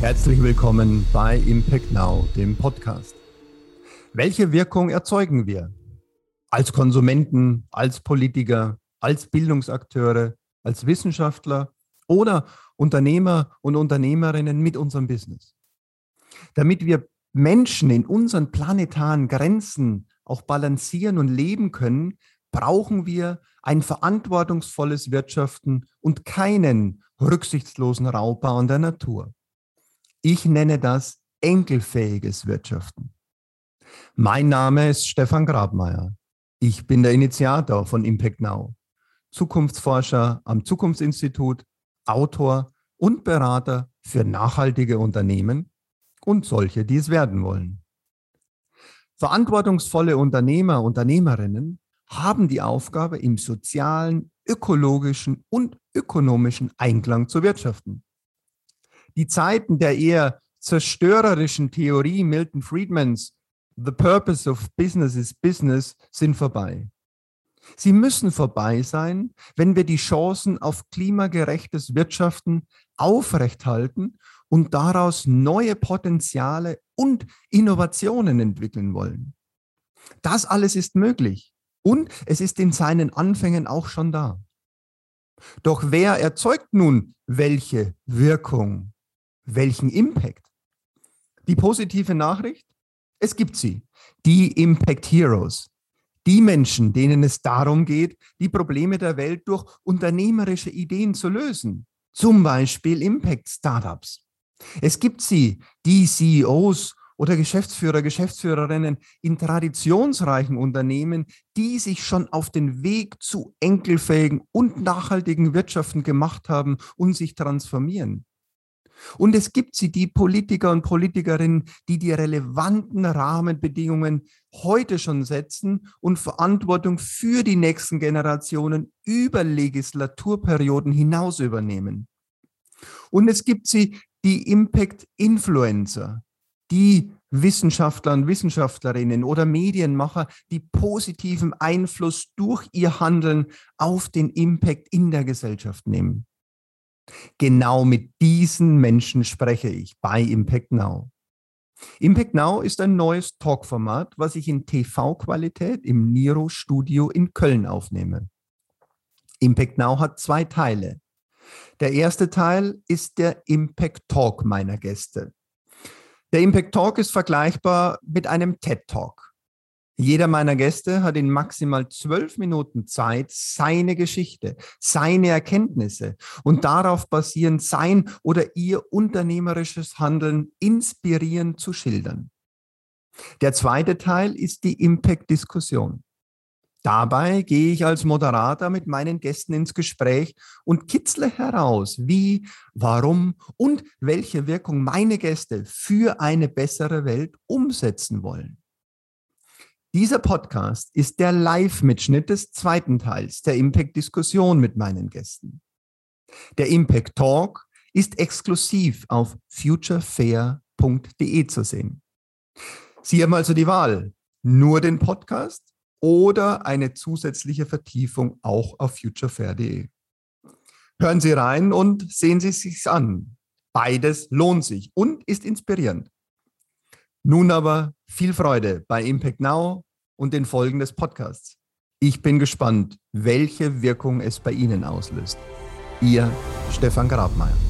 Herzlich willkommen bei Impact Now, dem Podcast. Welche Wirkung erzeugen wir? Als Konsumenten, als Politiker, als Bildungsakteure, als Wissenschaftler oder Unternehmer und Unternehmerinnen mit unserem Business. Damit wir Menschen in unseren planetaren Grenzen auch balancieren und leben können, brauchen wir ein verantwortungsvolles Wirtschaften und keinen rücksichtslosen Raubbau an der Natur. Ich nenne das enkelfähiges Wirtschaften. Mein Name ist Stefan Grabmeier. Ich bin der Initiator von Impact Now, Zukunftsforscher am Zukunftsinstitut, Autor und Berater für nachhaltige Unternehmen und solche, die es werden wollen. Verantwortungsvolle Unternehmer, Unternehmerinnen haben die Aufgabe, im sozialen, ökologischen und ökonomischen Einklang zu wirtschaften. Die Zeiten der eher zerstörerischen Theorie Milton Friedmans, The Purpose of Business is Business, sind vorbei. Sie müssen vorbei sein, wenn wir die Chancen auf klimagerechtes Wirtschaften aufrechthalten und daraus neue Potenziale und Innovationen entwickeln wollen. Das alles ist möglich und es ist in seinen Anfängen auch schon da. Doch wer erzeugt nun welche Wirkung, welchen Impact? Die positive Nachricht? Es gibt sie, die Impact Heroes, die Menschen, denen es darum geht, die Probleme der Welt durch unternehmerische Ideen zu lösen, zum Beispiel Impact Startups. Es gibt sie, die CEOs oder Geschäftsführer, Geschäftsführerinnen in traditionsreichen Unternehmen, die sich schon auf den Weg zu enkelfähigen und nachhaltigen Wirtschaften gemacht haben und sich transformieren. Und es gibt sie, die Politiker und Politikerinnen, die die relevanten Rahmenbedingungen heute schon setzen und Verantwortung für die nächsten Generationen über Legislaturperioden hinaus übernehmen. Und es gibt sie, die Impact-Influencer, die Wissenschaftler und Wissenschaftlerinnen oder Medienmacher, die positiven Einfluss durch ihr Handeln auf den Impact in der Gesellschaft nehmen. Genau mit diesen Menschen spreche ich bei Impact Now. Impact Now ist ein neues Talkformat, was ich in TV-Qualität im Niro Studio in Köln aufnehme. Impact Now hat zwei Teile. Der erste Teil ist der Impact Talk meiner Gäste. Der Impact Talk ist vergleichbar mit einem TED Talk. Jeder meiner Gäste hat in maximal zwölf Minuten Zeit, seine Geschichte, seine Erkenntnisse und darauf basierend sein oder ihr unternehmerisches Handeln inspirierend zu schildern. Der zweite Teil ist die Impact-Diskussion. Dabei gehe ich als Moderator mit meinen Gästen ins Gespräch und kitzle heraus, wie, warum und welche Wirkung meine Gäste für eine bessere Welt umsetzen wollen. Dieser Podcast ist der Live-Mitschnitt des zweiten Teils der Impact-Diskussion mit meinen Gästen. Der Impact Talk ist exklusiv auf futurefair.de zu sehen. Sie haben also die Wahl, nur den Podcast oder eine zusätzliche Vertiefung auch auf futurefair.de. Hören Sie rein und sehen Sie es sich an. Beides lohnt sich und ist inspirierend. Nun aber viel Freude bei Impact Now und den Folgen des Podcasts. Ich bin gespannt, welche Wirkung es bei Ihnen auslöst. Ihr Stefan Grabmeier.